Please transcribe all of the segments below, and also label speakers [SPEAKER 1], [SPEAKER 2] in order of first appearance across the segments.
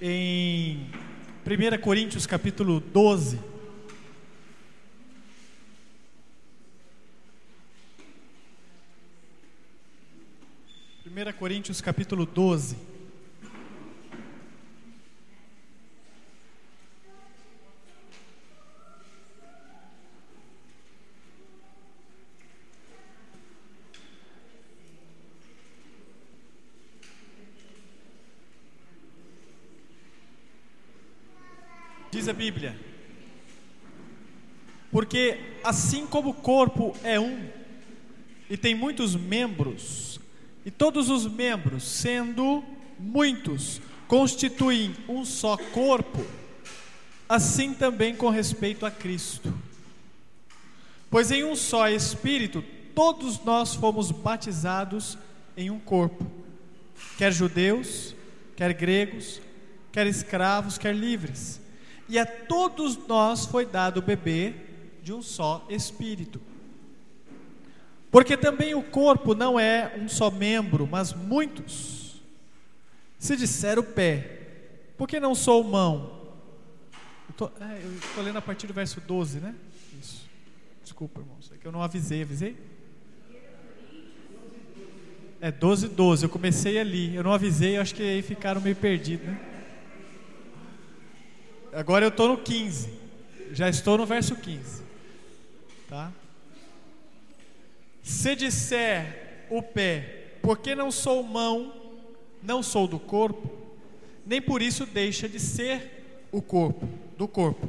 [SPEAKER 1] em 1 Coríntios capítulo 12. Primeira Coríntios capítulo 12. Bíblia. Porque assim como o corpo é um e tem muitos membros, e todos os membros, sendo muitos, constituem um só corpo, assim também com respeito a Cristo. Pois em um só Espírito todos nós fomos batizados em um corpo, quer judeus, quer gregos, quer escravos, quer livres e a todos nós foi dado beber de um só espírito. Porque também o corpo não é um só membro, mas muitos. Se disser o pé, por que não sou mão? Eu estou é, lendo a partir do verso 12, né? Isso. Desculpa, irmãos, é que eu não avisei, avisei? É 12, 12. Eu comecei ali, eu não avisei, acho que aí ficaram meio perdidos, né? Agora eu estou no 15. Já estou no verso 15. Tá? Se disser o pé, porque não sou mão, não sou do corpo, nem por isso deixa de ser o corpo, do corpo.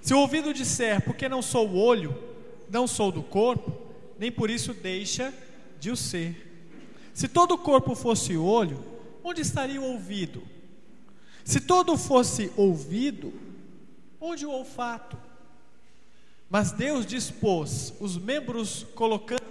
[SPEAKER 1] Se o ouvido disser, porque não sou o olho, não sou do corpo, nem por isso deixa de o ser. Se todo o corpo fosse olho, onde estaria o ouvido? Se todo fosse ouvido, onde o olfato? Mas Deus dispôs os membros colocando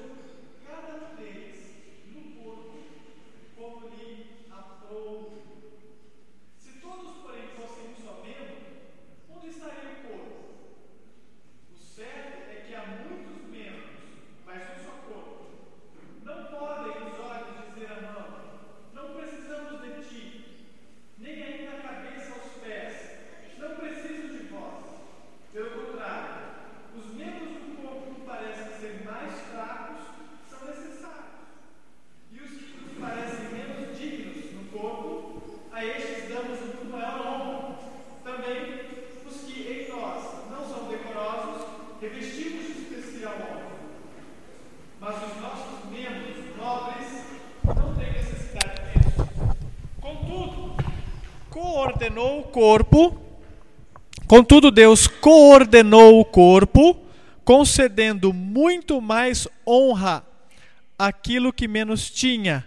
[SPEAKER 1] coordenou o corpo, contudo, Deus coordenou o corpo, concedendo muito mais honra àquilo que menos tinha,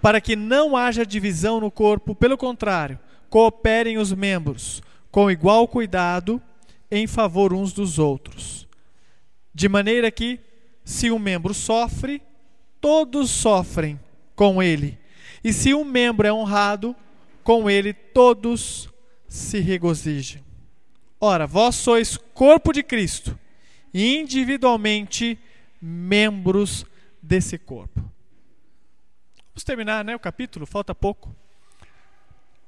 [SPEAKER 1] para que não haja divisão no corpo, pelo contrário, cooperem os membros com igual cuidado em favor uns dos outros. De maneira que, se um membro sofre, todos sofrem com ele. E se um membro é honrado, com ele todos se regozijam. Ora, vós sois corpo de Cristo, e individualmente membros desse corpo. Vamos terminar né, o capítulo, falta pouco.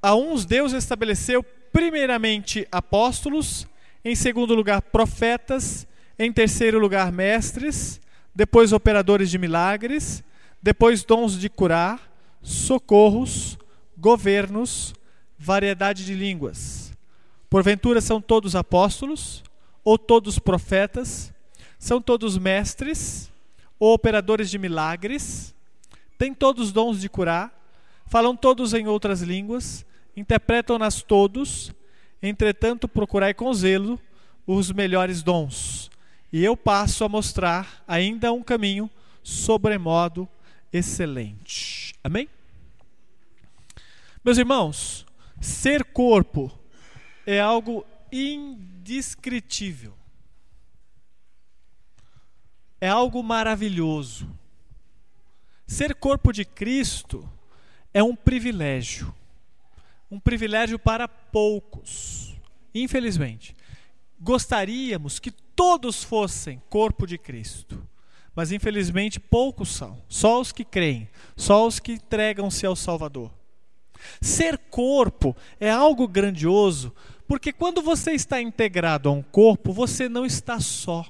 [SPEAKER 1] A uns Deus estabeleceu primeiramente apóstolos, em segundo lugar profetas, em terceiro lugar mestres, depois operadores de milagres, depois dons de curar, socorros, governos, variedade de línguas. Porventura são todos apóstolos, ou todos profetas, são todos mestres, ou operadores de milagres, têm todos dons de curar, falam todos em outras línguas, interpretam-nas todos, entretanto procurai com zelo os melhores dons. E eu passo a mostrar ainda um caminho sobremodo excelente. Amém? Meus irmãos, ser corpo é algo indescritível. É algo maravilhoso. Ser corpo de Cristo é um privilégio. Um privilégio para poucos. Infelizmente, gostaríamos que todos fossem corpo de Cristo. Mas infelizmente poucos são. Só os que creem, só os que entregam-se ao Salvador. Ser corpo é algo grandioso, porque quando você está integrado a um corpo, você não está só.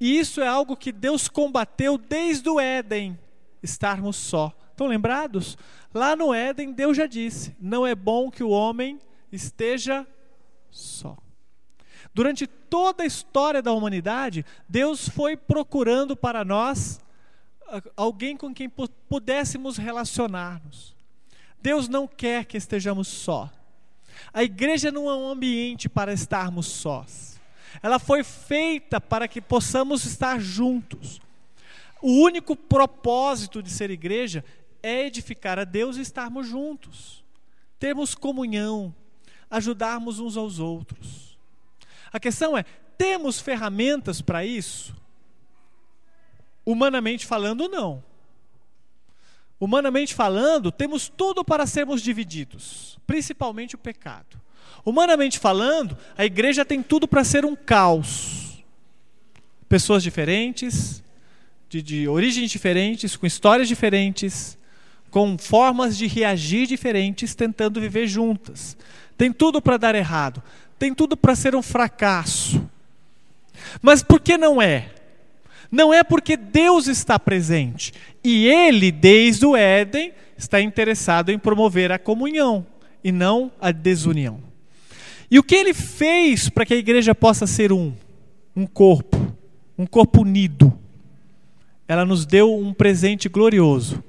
[SPEAKER 1] E isso é algo que Deus combateu desde o Éden, estarmos só. Estão lembrados? Lá no Éden, Deus já disse: não é bom que o homem esteja só. Durante toda a história da humanidade, Deus foi procurando para nós alguém com quem pudéssemos relacionar-nos. Deus não quer que estejamos só. A igreja não é um ambiente para estarmos sós. Ela foi feita para que possamos estar juntos. O único propósito de ser igreja é edificar a Deus e estarmos juntos. Termos comunhão, ajudarmos uns aos outros. A questão é: temos ferramentas para isso? Humanamente falando, não. Humanamente falando, temos tudo para sermos divididos, principalmente o pecado. Humanamente falando, a igreja tem tudo para ser um caos. Pessoas diferentes, de, de origens diferentes, com histórias diferentes, com formas de reagir diferentes, tentando viver juntas. Tem tudo para dar errado, tem tudo para ser um fracasso. Mas por que não é? Não é porque Deus está presente. E Ele, desde o Éden, está interessado em promover a comunhão e não a desunião. E o que Ele fez para que a igreja possa ser um? Um corpo, um corpo unido. Ela nos deu um presente glorioso.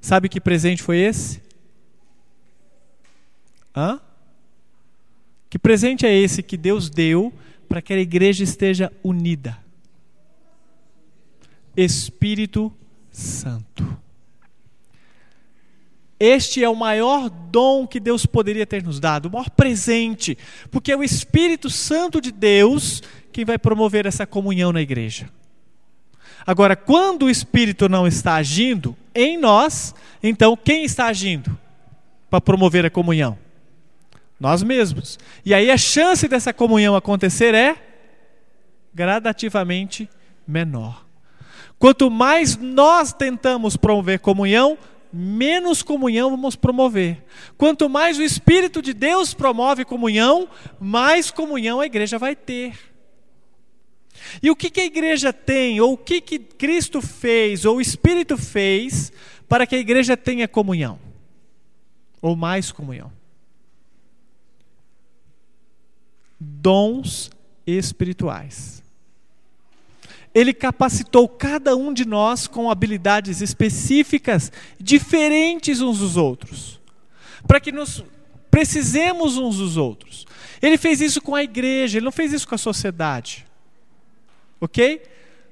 [SPEAKER 1] Sabe que presente foi esse? Hã? Que presente é esse que Deus deu para que a igreja esteja unida? Espírito Santo. Este é o maior dom que Deus poderia ter nos dado, o maior presente, porque é o Espírito Santo de Deus quem vai promover essa comunhão na igreja. Agora, quando o Espírito não está agindo em nós, então quem está agindo para promover a comunhão? Nós mesmos. E aí a chance dessa comunhão acontecer é gradativamente menor. Quanto mais nós tentamos promover comunhão, menos comunhão vamos promover. Quanto mais o Espírito de Deus promove comunhão, mais comunhão a igreja vai ter. E o que, que a igreja tem, ou o que, que Cristo fez, ou o Espírito fez, para que a igreja tenha comunhão? Ou mais comunhão? Dons espirituais. Ele capacitou cada um de nós com habilidades específicas, diferentes uns dos outros, para que nos precisemos uns dos outros. Ele fez isso com a igreja, ele não fez isso com a sociedade. Ok?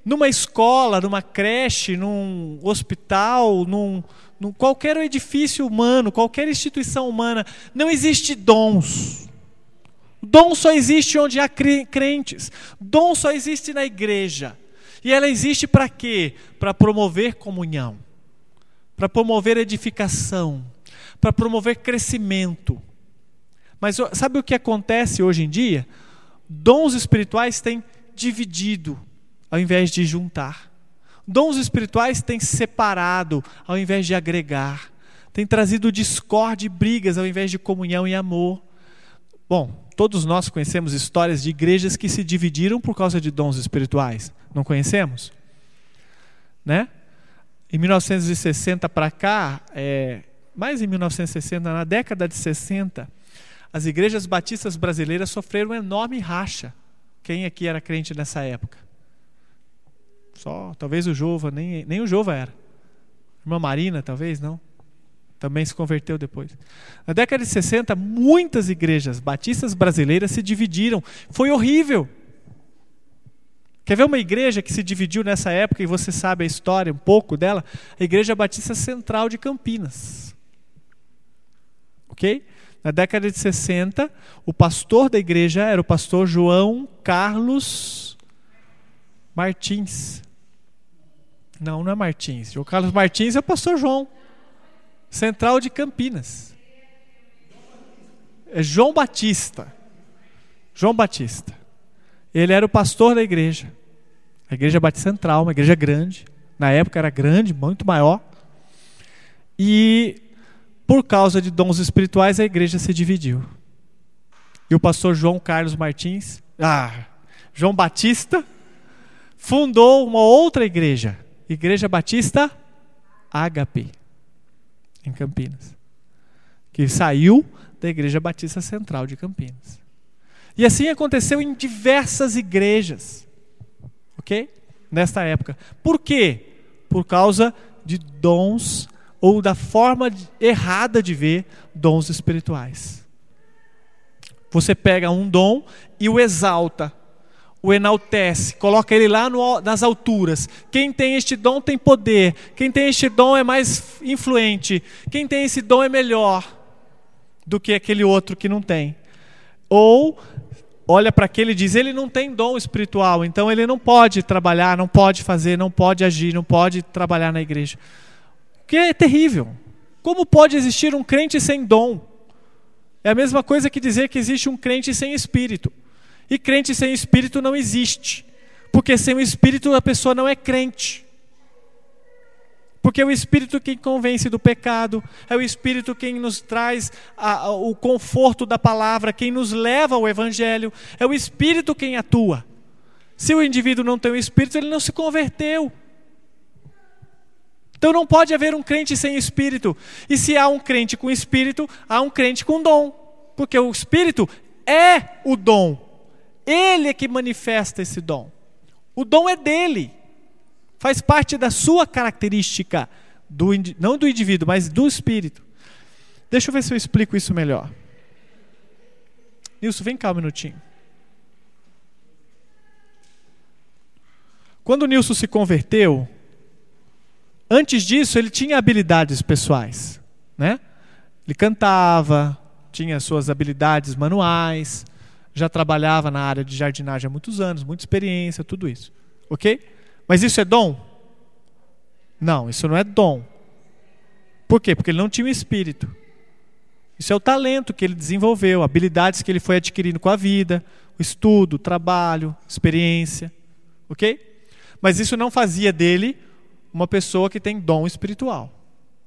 [SPEAKER 1] Numa escola, numa creche, num hospital, num, num qualquer edifício humano, qualquer instituição humana, não existe dons. Dom só existe onde há crentes. Dom só existe na igreja. E ela existe para quê? Para promover comunhão, para promover edificação, para promover crescimento. Mas sabe o que acontece hoje em dia? Dons espirituais têm dividido ao invés de juntar. Dons espirituais têm separado ao invés de agregar. Tem trazido discórdia e brigas ao invés de comunhão e amor. Bom, todos nós conhecemos histórias de igrejas que se dividiram por causa de dons espirituais. Não conhecemos? Né? Em 1960 para cá, é, mais em 1960, na década de 60, as igrejas batistas brasileiras sofreram um enorme racha. Quem aqui era crente nessa época? Só, talvez o Jova, nem, nem o Jova era. Irmã Marina, talvez, não? Também se converteu depois. Na década de 60, muitas igrejas batistas brasileiras se dividiram. Foi horrível. Quer ver uma igreja que se dividiu nessa época e você sabe a história um pouco dela? A Igreja Batista Central de Campinas. Ok? Na década de 60, o pastor da igreja era o pastor João Carlos Martins. Não, não é Martins. João Carlos Martins é o pastor João. Central de Campinas. É João Batista. João Batista. Ele era o pastor da igreja. A igreja Batista Central, uma igreja grande. Na época era grande, muito maior. E por causa de dons espirituais, a igreja se dividiu. E o pastor João Carlos Martins, ah, João Batista, fundou uma outra igreja, Igreja Batista Ágape, em Campinas, que saiu da Igreja Batista Central de Campinas. E assim aconteceu em diversas igrejas, ok? Nesta época. Por quê? Por causa de dons ou da forma errada de ver dons espirituais. Você pega um dom e o exalta, o enaltece, coloca ele lá no, nas alturas. Quem tem este dom tem poder, quem tem este dom é mais influente, quem tem esse dom é melhor do que aquele outro que não tem. Ou olha para aquele e diz: ele não tem dom espiritual, então ele não pode trabalhar, não pode fazer, não pode agir, não pode trabalhar na igreja. Que é terrível. Como pode existir um crente sem dom? É a mesma coisa que dizer que existe um crente sem espírito. E crente sem espírito não existe. Porque sem o espírito a pessoa não é crente. Porque é o Espírito quem convence do pecado, é o Espírito quem nos traz a, a, o conforto da palavra, quem nos leva ao Evangelho, é o Espírito quem atua. Se o indivíduo não tem o Espírito, ele não se converteu. Então não pode haver um crente sem Espírito. E se há um crente com Espírito, há um crente com dom. Porque o Espírito é o dom. Ele é que manifesta esse dom. O dom é dele. Faz parte da sua característica, do, não do indivíduo, mas do espírito. Deixa eu ver se eu explico isso melhor. Nilson, vem cá um minutinho. Quando o Nilson se converteu, antes disso ele tinha habilidades pessoais, né? Ele cantava, tinha suas habilidades manuais, já trabalhava na área de jardinagem há muitos anos, muita experiência, tudo isso. Ok? Mas isso é dom? Não, isso não é dom. Por quê? Porque ele não tinha o espírito. Isso é o talento que ele desenvolveu, habilidades que ele foi adquirindo com a vida, o estudo, o trabalho, experiência. Ok? Mas isso não fazia dele uma pessoa que tem dom espiritual.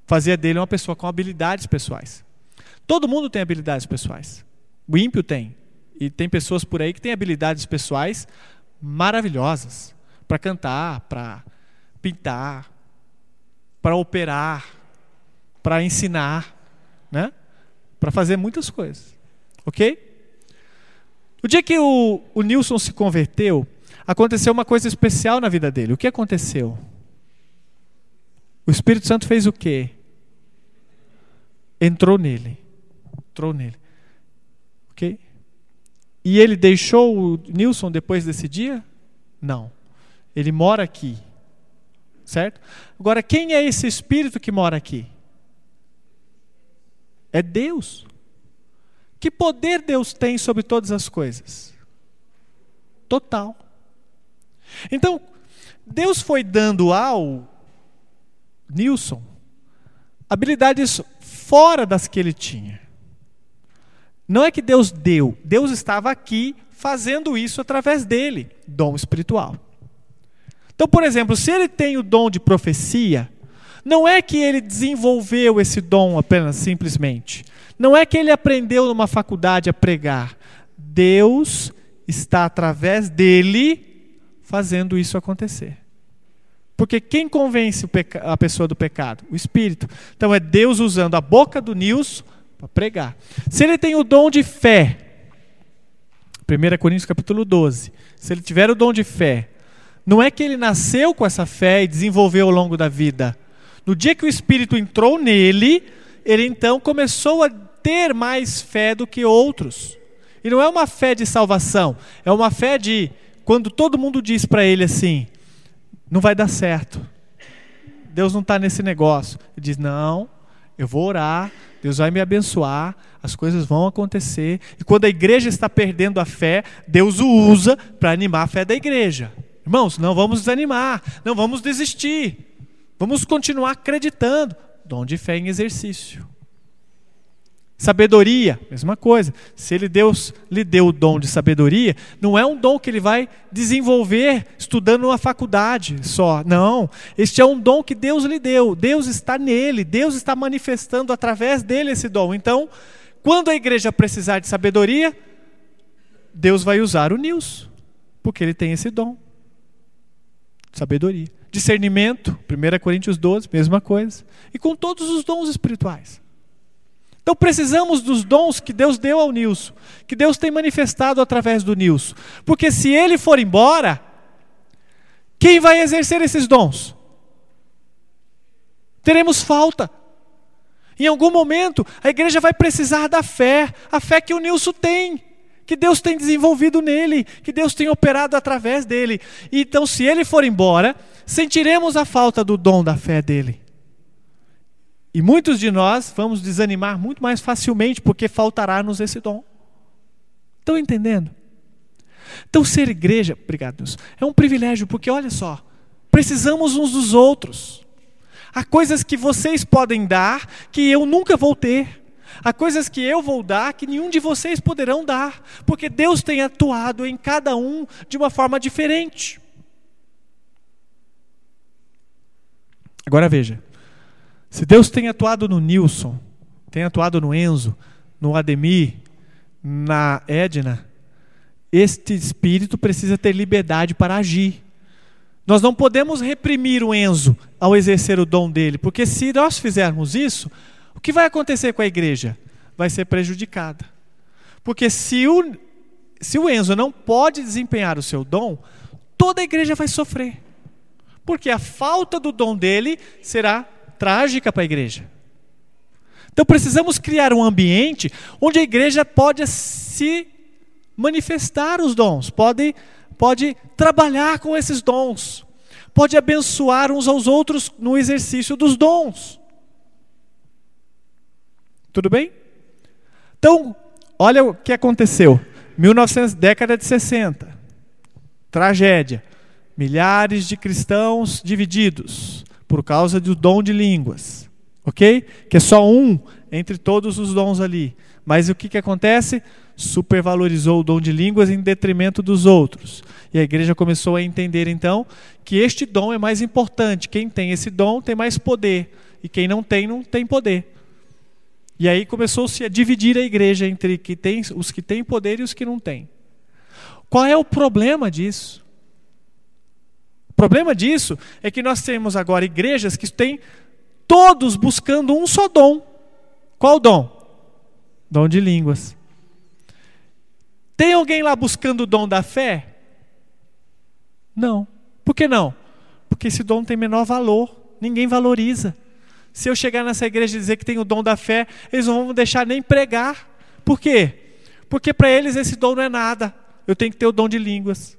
[SPEAKER 1] Fazia dele uma pessoa com habilidades pessoais. Todo mundo tem habilidades pessoais. O ímpio tem. E tem pessoas por aí que têm habilidades pessoais maravilhosas para cantar, para pintar, para operar, para ensinar, né? Para fazer muitas coisas. OK? O dia que o, o Nilson se converteu, aconteceu uma coisa especial na vida dele. O que aconteceu? O Espírito Santo fez o quê? Entrou nele. Entrou nele. E ele deixou o Nilson depois desse dia? Não. Ele mora aqui. Certo? Agora, quem é esse espírito que mora aqui? É Deus. Que poder Deus tem sobre todas as coisas? Total. Então, Deus foi dando ao Nilson habilidades fora das que ele tinha. Não é que Deus deu, Deus estava aqui fazendo isso através dele, dom espiritual. Então, por exemplo, se ele tem o dom de profecia, não é que ele desenvolveu esse dom apenas simplesmente. Não é que ele aprendeu numa faculdade a pregar. Deus está através dele fazendo isso acontecer. Porque quem convence a pessoa do pecado? O Espírito. Então é Deus usando a boca do Nilson para pregar. Se ele tem o dom de fé, 1 Coríntios capítulo 12, se ele tiver o dom de fé, não é que ele nasceu com essa fé e desenvolveu ao longo da vida. No dia que o Espírito entrou nele, ele então começou a ter mais fé do que outros. E não é uma fé de salvação, é uma fé de quando todo mundo diz para ele assim: não vai dar certo, Deus não está nesse negócio. Ele diz: não, eu vou orar, Deus vai me abençoar, as coisas vão acontecer. E quando a igreja está perdendo a fé, Deus o usa para animar a fé da igreja. Irmãos, não vamos desanimar, não vamos desistir. Vamos continuar acreditando. Dom de fé em exercício. Sabedoria, mesma coisa. Se ele Deus lhe deu o dom de sabedoria, não é um dom que ele vai desenvolver estudando numa faculdade só. Não. Este é um dom que Deus lhe deu. Deus está nele. Deus está manifestando através dele esse dom. Então, quando a igreja precisar de sabedoria, Deus vai usar o Nils, porque ele tem esse dom. Sabedoria. Discernimento, 1 Coríntios 12, mesma coisa. E com todos os dons espirituais. Então precisamos dos dons que Deus deu ao Nilson, que Deus tem manifestado através do Nilson. Porque se ele for embora, quem vai exercer esses dons? Teremos falta. Em algum momento, a igreja vai precisar da fé, a fé que o Nilson tem, que Deus tem desenvolvido nele, que Deus tem operado através dele. Então, se ele for embora, sentiremos a falta do dom da fé dele. E muitos de nós vamos desanimar muito mais facilmente porque faltará-nos esse dom. Estão entendendo? Então, ser igreja, obrigado Deus, é um privilégio, porque olha só, precisamos uns dos outros. Há coisas que vocês podem dar que eu nunca vou ter. Há coisas que eu vou dar que nenhum de vocês poderão dar, porque Deus tem atuado em cada um de uma forma diferente. Agora veja, se Deus tem atuado no Nilson, tem atuado no Enzo, no Ademir, na Edna, este espírito precisa ter liberdade para agir. Nós não podemos reprimir o Enzo ao exercer o dom dele, porque se nós fizermos isso, o que vai acontecer com a igreja? Vai ser prejudicada. Porque se o, se o Enzo não pode desempenhar o seu dom, toda a igreja vai sofrer. Porque a falta do dom dele será trágica para a igreja. Então precisamos criar um ambiente onde a igreja pode se manifestar os dons, pode, pode trabalhar com esses dons, pode abençoar uns aos outros no exercício dos dons. Tudo bem? Então, olha o que aconteceu. 1900, década de 60. Tragédia. Milhares de cristãos divididos por causa do dom de línguas, ok? Que é só um entre todos os dons ali. Mas o que, que acontece? Supervalorizou o dom de línguas em detrimento dos outros. E a igreja começou a entender então que este dom é mais importante. Quem tem esse dom tem mais poder. E quem não tem, não tem poder. E aí começou-se a dividir a igreja entre que tem, os que têm poder e os que não têm. Qual é o problema disso? O problema disso é que nós temos agora igrejas que têm todos buscando um só dom. Qual dom? Dom de línguas. Tem alguém lá buscando o dom da fé? Não. Por que não? Porque esse dom tem menor valor, ninguém valoriza. Se eu chegar nessa igreja e dizer que tem o dom da fé, eles não vão deixar nem pregar. Por quê? Porque para eles esse dom não é nada. Eu tenho que ter o dom de línguas.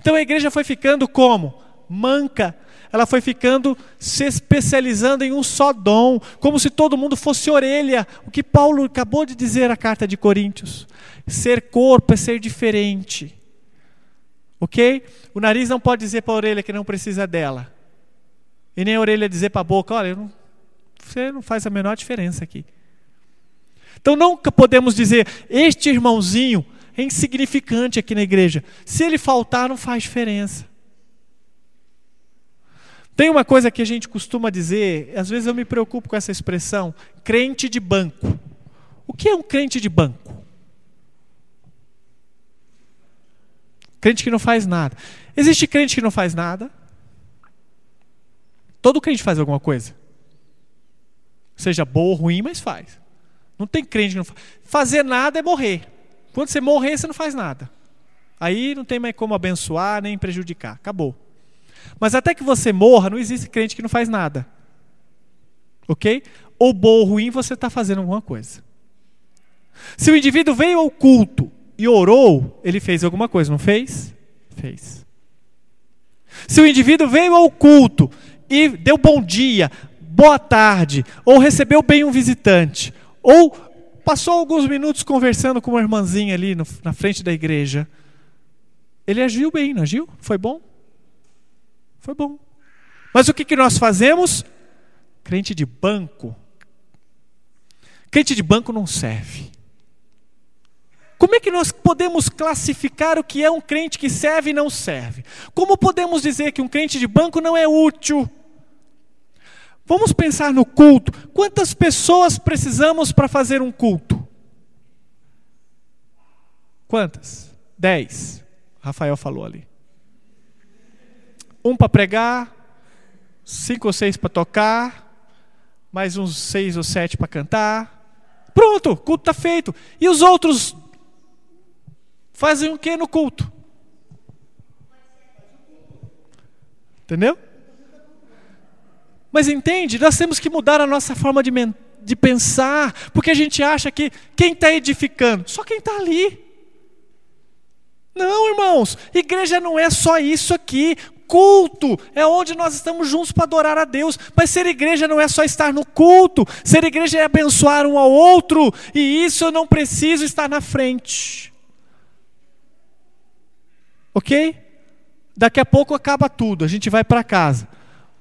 [SPEAKER 1] Então a igreja foi ficando como? Manca. Ela foi ficando se especializando em um só dom, como se todo mundo fosse orelha. O que Paulo acabou de dizer na carta de Coríntios. Ser corpo é ser diferente. Ok? O nariz não pode dizer para a orelha que não precisa dela. E nem a orelha dizer para a boca: olha, não, você não faz a menor diferença aqui. Então nunca podemos dizer, este irmãozinho é insignificante aqui na igreja. Se ele faltar, não faz diferença. Tem uma coisa que a gente costuma dizer, às vezes eu me preocupo com essa expressão, crente de banco. O que é um crente de banco? Crente que não faz nada. Existe crente que não faz nada? Todo crente faz alguma coisa. Seja boa ou ruim, mas faz. Não tem crente que não faz. Fazer nada é morrer. Quando você morrer, você não faz nada. Aí não tem mais como abençoar nem prejudicar. Acabou. Mas até que você morra, não existe crente que não faz nada. Ok? Ou bom ou ruim, você está fazendo alguma coisa. Se o indivíduo veio ao culto e orou, ele fez alguma coisa, não fez? Fez. Se o indivíduo veio ao culto e deu bom dia, boa tarde, ou recebeu bem um visitante, ou Passou alguns minutos conversando com uma irmãzinha ali no, na frente da igreja. Ele agiu bem, não agiu? Foi bom? Foi bom. Mas o que, que nós fazemos? Crente de banco. Crente de banco não serve. Como é que nós podemos classificar o que é um crente que serve e não serve? Como podemos dizer que um crente de banco não é útil? Vamos pensar no culto. Quantas pessoas precisamos para fazer um culto? Quantas? Dez. Rafael falou ali. Um para pregar, cinco ou seis para tocar, mais uns seis ou sete para cantar. Pronto, culto está feito. E os outros fazem o que no culto? Entendeu? Mas entende, nós temos que mudar a nossa forma de, de pensar, porque a gente acha que quem está edificando? Só quem está ali. Não, irmãos, igreja não é só isso aqui. Culto é onde nós estamos juntos para adorar a Deus. Mas ser igreja não é só estar no culto. Ser igreja é abençoar um ao outro. E isso eu não preciso estar na frente. Ok? Daqui a pouco acaba tudo, a gente vai para casa.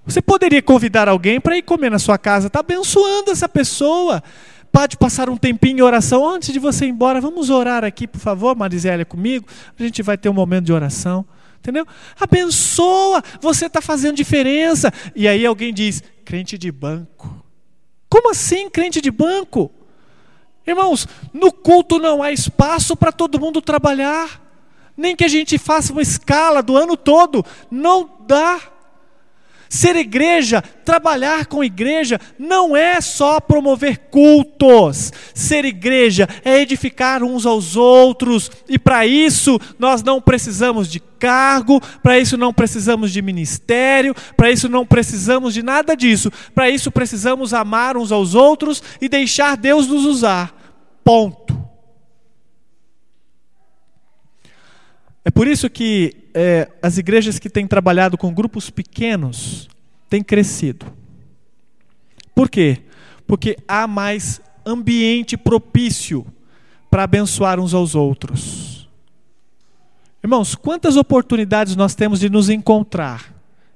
[SPEAKER 1] Você poderia convidar alguém para ir comer na sua casa, está abençoando essa pessoa. Pode passar um tempinho em oração antes de você ir embora. Vamos orar aqui, por favor, Marizélia, comigo. A gente vai ter um momento de oração. Entendeu? Abençoa, você está fazendo diferença. E aí alguém diz: crente de banco. Como assim, crente de banco? Irmãos, no culto não há espaço para todo mundo trabalhar. Nem que a gente faça uma escala do ano todo. Não dá. Ser igreja, trabalhar com igreja, não é só promover cultos. Ser igreja é edificar uns aos outros, e para isso nós não precisamos de cargo, para isso não precisamos de ministério, para isso não precisamos de nada disso. Para isso precisamos amar uns aos outros e deixar Deus nos usar. Ponto. É por isso que é, as igrejas que têm trabalhado com grupos pequenos têm crescido. Por quê? Porque há mais ambiente propício para abençoar uns aos outros. Irmãos, quantas oportunidades nós temos de nos encontrar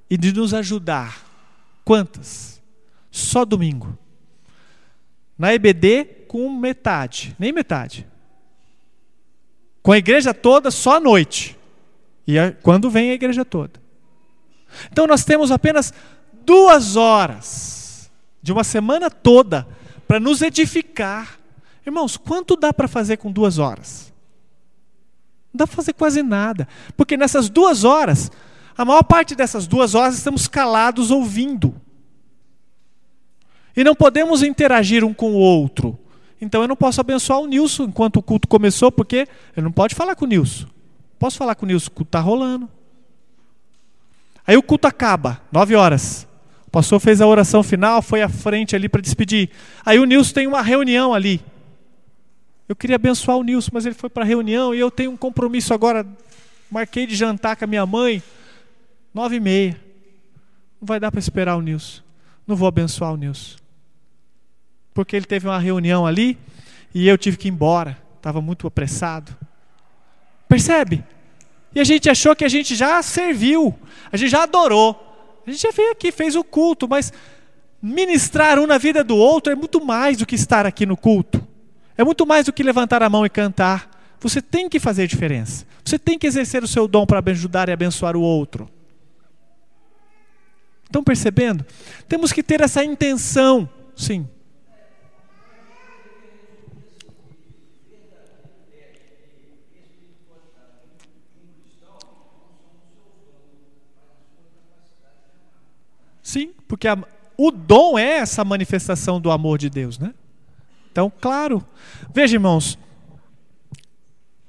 [SPEAKER 1] e de nos ajudar? Quantas? Só domingo. Na EBD, com metade, nem metade. Com a igreja toda, só à noite. E é quando vem a igreja toda. Então nós temos apenas duas horas de uma semana toda para nos edificar. Irmãos, quanto dá para fazer com duas horas? Não dá para fazer quase nada. Porque nessas duas horas, a maior parte dessas duas horas estamos calados ouvindo. E não podemos interagir um com o outro. Então eu não posso abençoar o Nilson enquanto o culto começou, porque eu não pode falar com o Nilson. Posso falar com o Nilson, o culto está rolando. Aí o culto acaba, nove horas. O pastor fez a oração final, foi à frente ali para despedir. Aí o Nilson tem uma reunião ali. Eu queria abençoar o Nilson, mas ele foi para a reunião e eu tenho um compromisso agora. Marquei de jantar com a minha mãe, nove e meia. Não vai dar para esperar o Nilson. Não vou abençoar o Nilson porque ele teve uma reunião ali e eu tive que ir embora. Estava muito apressado. Percebe? E a gente achou que a gente já serviu, a gente já adorou. A gente já veio aqui, fez o culto, mas ministrar um na vida do outro é muito mais do que estar aqui no culto. É muito mais do que levantar a mão e cantar. Você tem que fazer diferença. Você tem que exercer o seu dom para ajudar e abençoar o outro. Estão percebendo? Temos que ter essa intenção, sim. Sim, porque a, o dom é essa manifestação do amor de Deus, né? Então, claro. Veja, irmãos,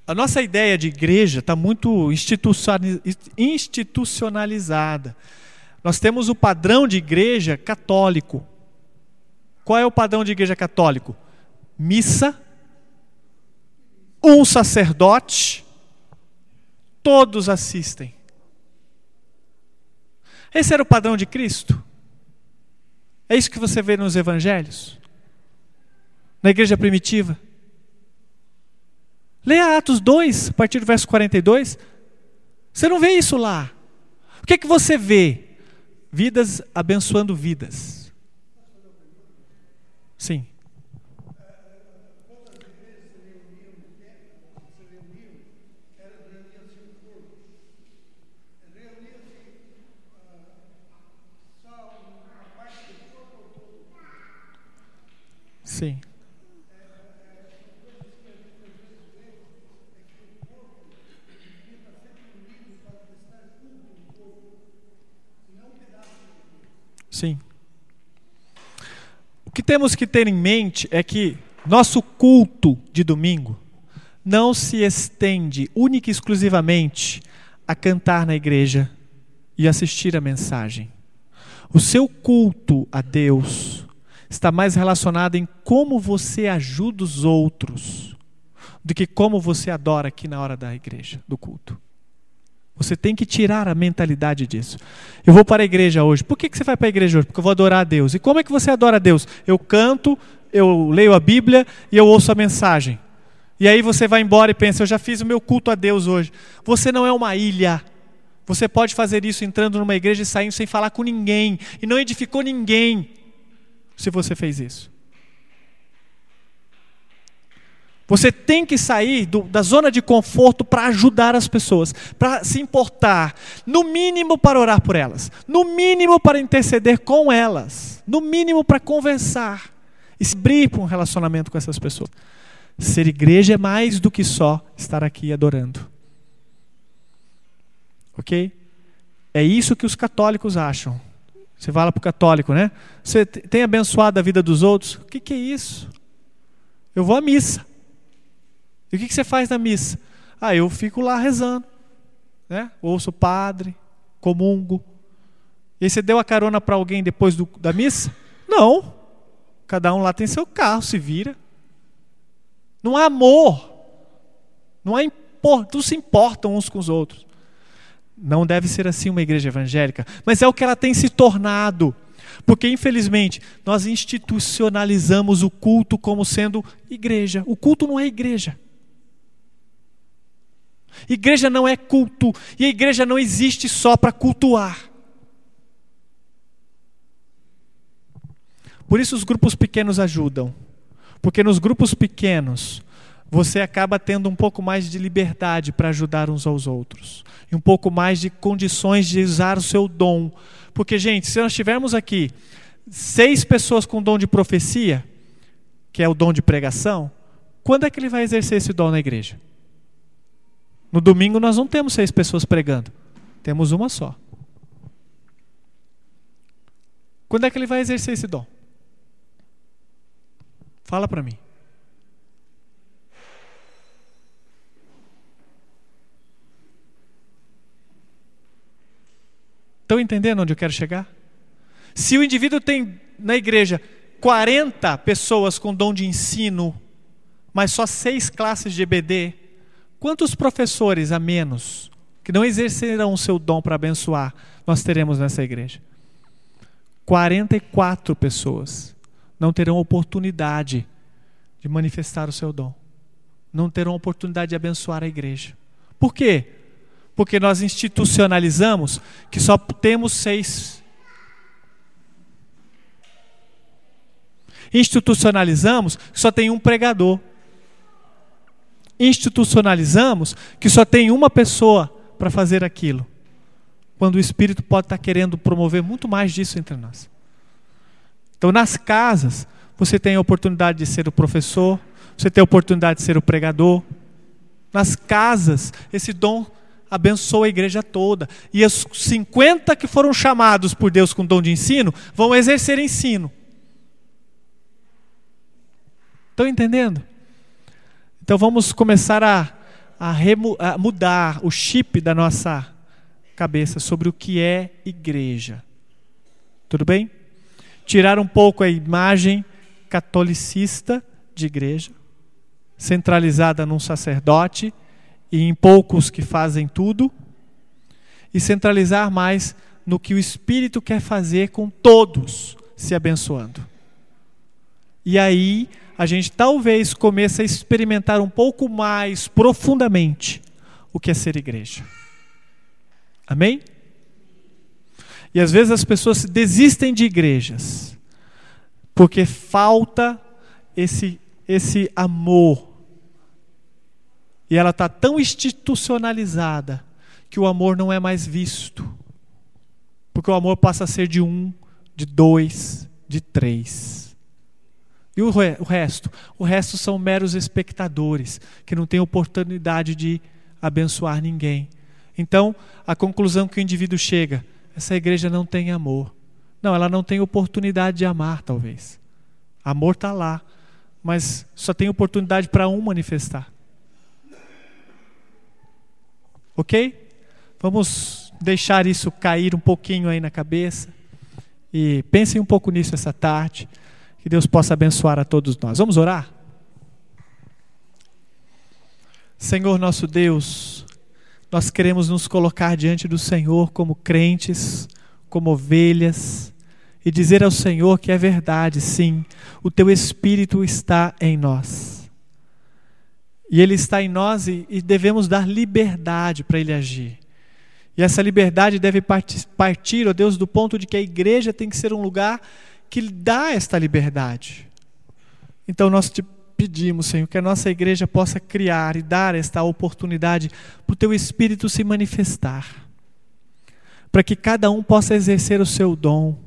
[SPEAKER 1] a nossa ideia de igreja está muito institucionalizada. Nós temos o padrão de igreja católico. Qual é o padrão de igreja católico? Missa, um sacerdote, todos assistem. Esse era o padrão de Cristo? É isso que você vê nos evangelhos? Na igreja primitiva? Leia Atos 2, a partir do verso 42. Você não vê isso lá. O que é que você vê? Vidas abençoando vidas. Sim. Sim. Sim. O que temos que ter em mente é que nosso culto de domingo não se estende única e exclusivamente a cantar na igreja e assistir a mensagem. O seu culto a Deus está mais relacionado em como você ajuda os outros do que como você adora aqui na hora da igreja, do culto. Você tem que tirar a mentalidade disso. Eu vou para a igreja hoje. Por que, que você vai para a igreja hoje? Porque eu vou adorar a Deus. E como é que você adora a Deus? Eu canto, eu leio a Bíblia e eu ouço a mensagem. E aí você vai embora e pensa: eu já fiz o meu culto a Deus hoje. Você não é uma ilha. Você pode fazer isso entrando numa igreja e saindo sem falar com ninguém. E não edificou ninguém se você fez isso. Você tem que sair do, da zona de conforto para ajudar as pessoas, para se importar, no mínimo para orar por elas, no mínimo para interceder com elas, no mínimo para conversar e se abrir para um relacionamento com essas pessoas. Ser igreja é mais do que só estar aqui adorando. Ok? É isso que os católicos acham. Você fala para o católico, né? Você tem abençoado a vida dos outros? O que, que é isso? Eu vou à missa. E o que, que você faz na missa? Ah, eu fico lá rezando. Né? Ouço o padre, comungo. E você deu a carona para alguém depois do, da missa? Não. Cada um lá tem seu carro, se vira. Não há amor. Não há impor, não se importam uns com os outros. Não deve ser assim uma igreja evangélica, mas é o que ela tem se tornado. Porque, infelizmente, nós institucionalizamos o culto como sendo igreja. O culto não é igreja. Igreja não é culto, e a igreja não existe só para cultuar. Por isso os grupos pequenos ajudam. Porque nos grupos pequenos, você acaba tendo um pouco mais de liberdade para ajudar uns aos outros. E um pouco mais de condições de usar o seu dom. Porque, gente, se nós tivermos aqui seis pessoas com dom de profecia, que é o dom de pregação, quando é que ele vai exercer esse dom na igreja? No domingo nós não temos seis pessoas pregando, temos uma só. Quando é que ele vai exercer esse dom? Fala para mim. Estão entendendo onde eu quero chegar? Se o indivíduo tem na igreja 40 pessoas com dom de ensino, mas só seis classes de EBD, Quantos professores a menos que não exercerão o seu dom para abençoar nós teremos nessa igreja? 44 pessoas não terão oportunidade de manifestar o seu dom. Não terão oportunidade de abençoar a igreja. Por quê? Porque nós institucionalizamos que só temos seis. Institucionalizamos que só tem um pregador institucionalizamos que só tem uma pessoa para fazer aquilo, quando o Espírito pode estar querendo promover muito mais disso entre nós. Então, nas casas, você tem a oportunidade de ser o professor, você tem a oportunidade de ser o pregador. Nas casas, esse dom abençoa a igreja toda. E os 50 que foram chamados por Deus com dom de ensino vão exercer ensino. Estão entendendo? Então vamos começar a, a, remu, a mudar o chip da nossa cabeça sobre o que é igreja. Tudo bem? Tirar um pouco a imagem catolicista de igreja, centralizada num sacerdote e em poucos que fazem tudo, e centralizar mais no que o Espírito quer fazer com todos se abençoando. E aí a gente talvez comece a experimentar um pouco mais profundamente o que é ser igreja. Amém? E às vezes as pessoas desistem de igrejas porque falta esse esse amor. E ela está tão institucionalizada que o amor não é mais visto. Porque o amor passa a ser de um, de dois, de três. E o, re o resto? O resto são meros espectadores que não têm oportunidade de abençoar ninguém. Então, a conclusão que o indivíduo chega: essa igreja não tem amor. Não, ela não tem oportunidade de amar, talvez. Amor está lá, mas só tem oportunidade para um manifestar. Ok? Vamos deixar isso cair um pouquinho aí na cabeça e pensem um pouco nisso essa tarde. Que Deus possa abençoar a todos nós. Vamos orar? Senhor nosso Deus, nós queremos nos colocar diante do Senhor como crentes, como ovelhas, e dizer ao Senhor que é verdade, sim, o teu Espírito está em nós. E Ele está em nós e, e devemos dar liberdade para Ele agir. E essa liberdade deve partir, ó Deus, do ponto de que a igreja tem que ser um lugar que dá esta liberdade. Então nós te pedimos, Senhor, que a nossa igreja possa criar e dar esta oportunidade para o teu Espírito se manifestar, para que cada um possa exercer o seu dom,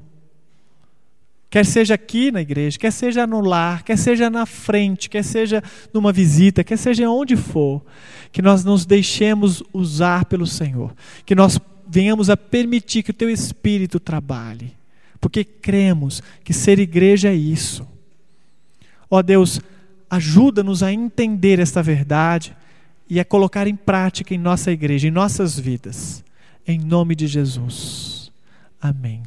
[SPEAKER 1] quer seja aqui na igreja, quer seja no lar, quer seja na frente, quer seja numa visita, quer seja onde for, que nós nos deixemos usar pelo Senhor, que nós venhamos a permitir que o teu Espírito trabalhe porque cremos que ser igreja é isso. Ó Deus, ajuda-nos a entender esta verdade e a colocar em prática em nossa igreja, em nossas vidas. Em nome de Jesus. Amém.